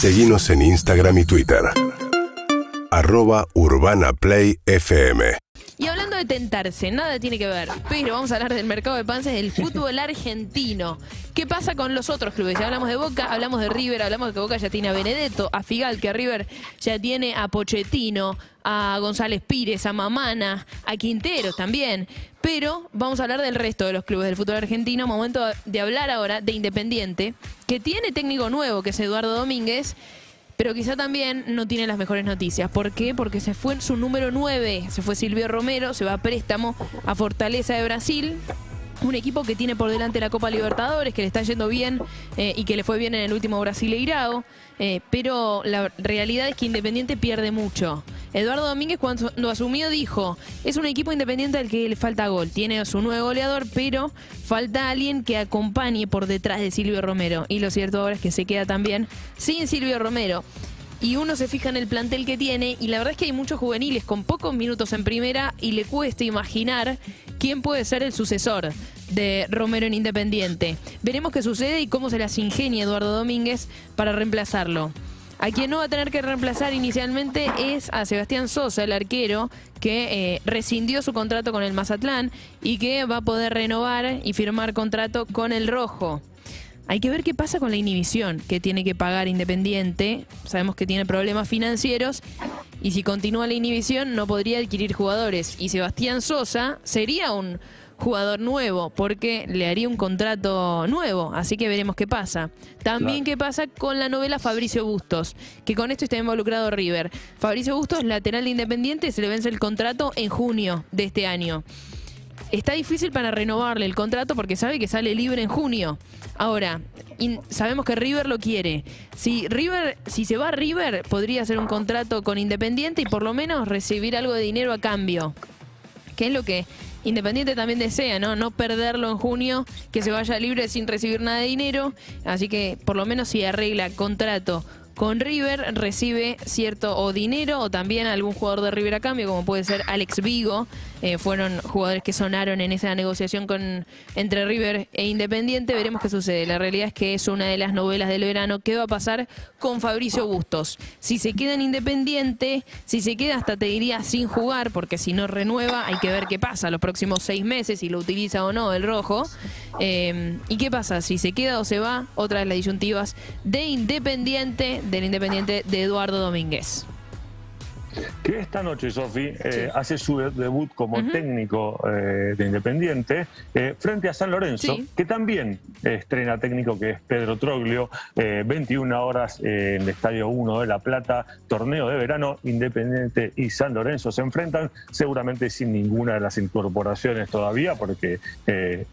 Seguimos en Instagram y Twitter. Arroba Urbana Play FM. De tentarse, nada tiene que ver, pero vamos a hablar del mercado de panses del fútbol argentino. ¿Qué pasa con los otros clubes? Ya hablamos de Boca, hablamos de River, hablamos de que Boca ya tiene a Benedetto, a Figal, que River ya tiene a Pochettino, a González Pires, a Mamana, a Quintero también. Pero vamos a hablar del resto de los clubes del fútbol argentino. Momento de hablar ahora de Independiente, que tiene técnico nuevo, que es Eduardo Domínguez pero quizá también no tiene las mejores noticias. ¿Por qué? Porque se fue su número 9, se fue Silvio Romero, se va a préstamo a Fortaleza de Brasil. Un equipo que tiene por delante la Copa Libertadores, que le está yendo bien eh, y que le fue bien en el último Brasileirao. Eh, pero la realidad es que Independiente pierde mucho. Eduardo Domínguez cuando asumió dijo, es un equipo independiente al que le falta gol. Tiene su nuevo goleador, pero falta alguien que acompañe por detrás de Silvio Romero. Y lo cierto ahora es que se queda también sin Silvio Romero y uno se fija en el plantel que tiene y la verdad es que hay muchos juveniles con pocos minutos en primera y le cuesta imaginar quién puede ser el sucesor de Romero en Independiente. Veremos qué sucede y cómo se las ingenia Eduardo Domínguez para reemplazarlo. A quien no va a tener que reemplazar inicialmente es a Sebastián Sosa, el arquero, que eh, rescindió su contrato con el Mazatlán y que va a poder renovar y firmar contrato con el Rojo. Hay que ver qué pasa con la inhibición que tiene que pagar Independiente. Sabemos que tiene problemas financieros y si continúa la inhibición no podría adquirir jugadores. Y Sebastián Sosa sería un jugador nuevo porque le haría un contrato nuevo. Así que veremos qué pasa. También qué pasa con la novela Fabricio Bustos, que con esto está involucrado River. Fabricio Bustos, lateral de Independiente, se le vence el contrato en junio de este año está difícil para renovarle el contrato porque sabe que sale libre en junio. Ahora, sabemos que River lo quiere. Si River, si se va a River, podría hacer un contrato con Independiente y por lo menos recibir algo de dinero a cambio. Que es lo que Independiente también desea, ¿no? No perderlo en junio, que se vaya libre sin recibir nada de dinero. Así que por lo menos si arregla contrato con River recibe cierto o dinero o también algún jugador de River a cambio, como puede ser Alex Vigo. Eh, fueron jugadores que sonaron en esa negociación con entre River e Independiente. Veremos qué sucede. La realidad es que es una de las novelas del verano. ¿Qué va a pasar con Fabricio Bustos? Si se queda en Independiente, si se queda hasta te diría sin jugar, porque si no renueva hay que ver qué pasa los próximos seis meses, si lo utiliza o no el rojo. Eh, ¿Y qué pasa? Si se queda o se va, otra de las disyuntivas de Independiente del Independiente de Eduardo Domínguez que esta noche, Sofi, eh, hace su debut como técnico eh, de Independiente eh, frente a San Lorenzo, que también estrena técnico que es Pedro Troglio, 21 horas en el Estadio 1 de La Plata, torneo de verano, Independiente y San Lorenzo se enfrentan, seguramente sin ninguna de las incorporaciones todavía, porque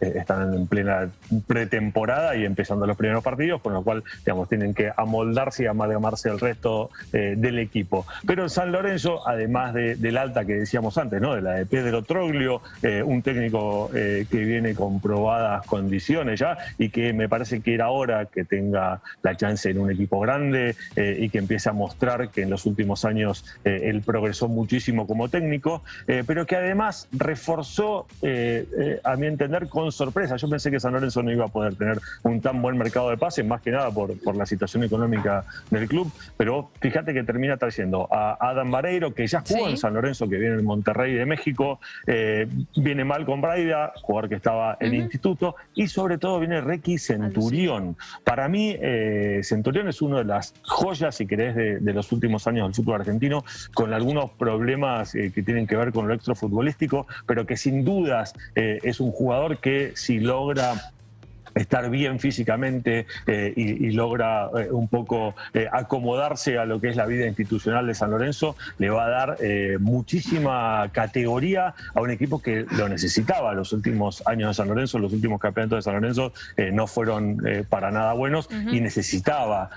están en plena pretemporada y empezando los primeros partidos, con lo cual, digamos, tienen que amoldarse y amalgamarse el resto del equipo. Pero San Lorenzo además del alta que decíamos antes, ¿no? de la de Pedro Troglio, eh, un técnico eh, que viene con probadas condiciones ya y que me parece que era hora que tenga la chance en un equipo grande eh, y que empiece a mostrar que en los últimos años él progresó muchísimo como técnico, pero que además reforzó, a mi entender, con sorpresa. Yo pensé que San Lorenzo no iba a poder tener un tan buen mercado de pases, más que nada por, por la situación económica del club, pero fíjate que termina trayendo a Adam que ya jugó en San Lorenzo, que viene en Monterrey de México, eh, viene mal con Braida, jugador que estaba en instituto, y sobre todo viene Requi Centurión. Para mí, eh, Centurión es una de las joyas, si querés, de, los últimos años del fútbol argentino, con algunos problemas eh, que tienen que ver con lo extrafutbolístico, pero que sin dudas es un jugador que si logra estar bien físicamente eh, y, logra eh, un poco eh, acomodarse a lo que es la vida institucional de San Lorenzo, le va a dar muchísima categoría a un equipo que lo necesitaba. Los últimos años de San Lorenzo, los últimos campeonatos de San Lorenzo no fueron para nada buenos y necesitaba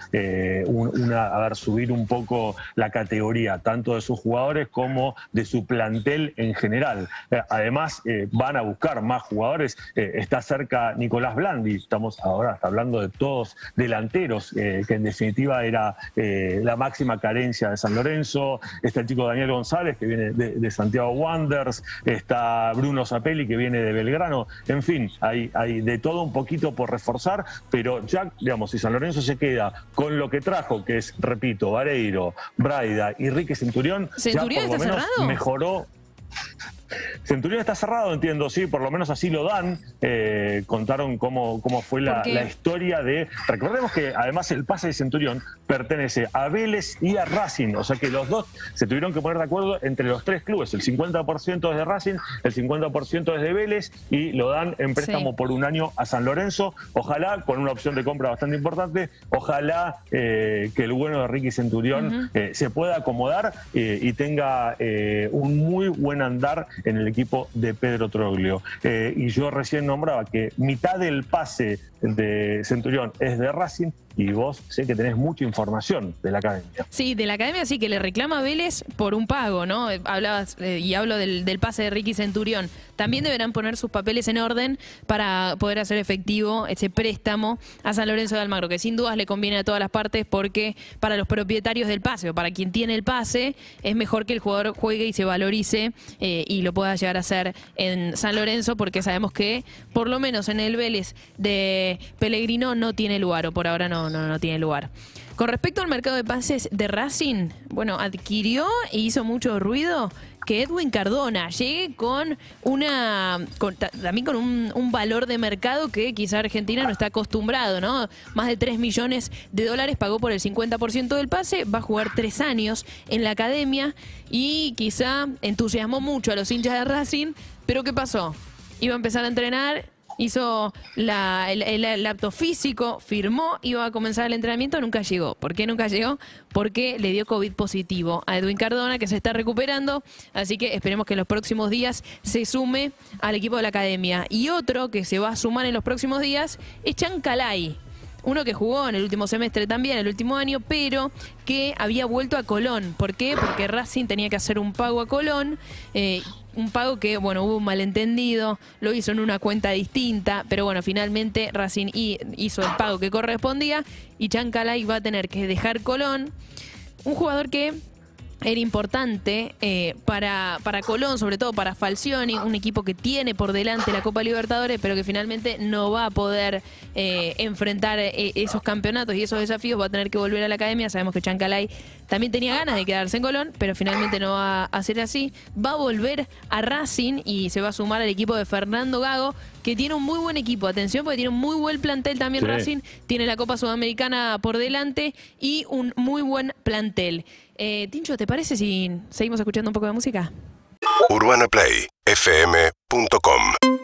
una, a ver, subir un poco la categoría, tanto de sus jugadores como de su plantel en general. además, van a buscar más jugadores. está cerca Nicolás Blandi y estamos ahora hasta hablando de todos delanteros, que en definitiva era la máxima carencia de San Lorenzo. Está el chico Daniel González, que viene de, Santiago Wanderers, está Bruno Zapelli, que viene de Belgrano. En fin, hay, hay de todo un poquito por reforzar, pero ya, digamos, si San Lorenzo se queda con lo que trajo, que es, repito, Vareiro, Braida y Rique Centurión, ¿Centurión ya por lo menos mejoró Centurión está cerrado, entiendo, sí, por lo menos así lo dan. Eh, contaron cómo, cómo fue la, historia de. Recordemos que además el pase de Centurión pertenece a Vélez y a Racing, o sea que los dos se tuvieron que poner de acuerdo entre los tres clubes. El 50% es de Racing, el 50% es de Vélez y lo dan en préstamo por un año a San Lorenzo. Ojalá, con una opción de compra bastante importante, ojalá eh, que el bueno de Ricky Centurión eh, se pueda acomodar y tenga un muy buen andar en el equipo de Pedro Troglio. Eh, y yo recién nombraba que mitad del pase de Centurión es de Racing y vos sé que tenés mucha información de la academia. Sí, de la academia sí, que le reclama Vélez por un pago, ¿no? Hablabas eh, y hablo del, pase de Ricky Centurión. También deberán poner sus papeles en orden para poder hacer efectivo ese préstamo a San Lorenzo de Almagro, que sin dudas le conviene a todas las partes porque para los propietarios del pase o para quien tiene el pase es mejor que el jugador juegue y se valorice eh, y lo pueda llegar a hacer en San Lorenzo porque sabemos que por lo menos en el Vélez de Pellegrino no tiene lugar o por ahora no no, no, tiene lugar. Con respecto al mercado de pases de Racing, bueno, adquirió e hizo mucho ruido que Edwin Cardona llegue con una también con un, valor de mercado que quizá Argentina no está acostumbrado, ¿no? Más de 3 millones de dólares pagó por el 50% del pase, va a jugar tres años en la academia y quizá entusiasmó mucho a los hinchas de Racing, pero ¿qué pasó? Iba a empezar a entrenar hizo la, el, acto físico, firmó, iba a comenzar el entrenamiento, nunca llegó. ¿Por qué nunca llegó? Porque le dio COVID positivo a Edwin Cardona, que se está recuperando, así que esperemos que en los próximos días se sume al equipo de la academia. Y otro que se va a sumar en los próximos días es Chancalay. Uno que jugó en el último semestre también, el último año, pero que había vuelto a Colón. ¿Por qué? Porque Racing tenía que hacer un pago a Colón. Eh, un pago que, bueno, hubo un malentendido, lo hizo en una cuenta distinta, pero bueno, finalmente Racing hizo el pago que correspondía y Chancalay va a tener que dejar Colón. Un jugador que era importante eh, para, para Colón, sobre todo para Falcioni, un equipo que tiene por delante la Copa Libertadores, pero que finalmente no va a poder eh, enfrentar eh, esos campeonatos y esos desafíos, va a tener que volver a la academia. Sabemos que Chancalay también tenía ganas de quedarse en Colón, pero finalmente no va a ser así. Va a volver a Racing y se va a sumar al equipo de Fernando Gago, que tiene un muy buen equipo. Atención, porque tiene un muy buen plantel también Racing, tiene la Copa Sudamericana por delante y un muy buen plantel. Eh, Tincho, ¿te parece si seguimos escuchando un poco de música? UrbanaPlayFM.com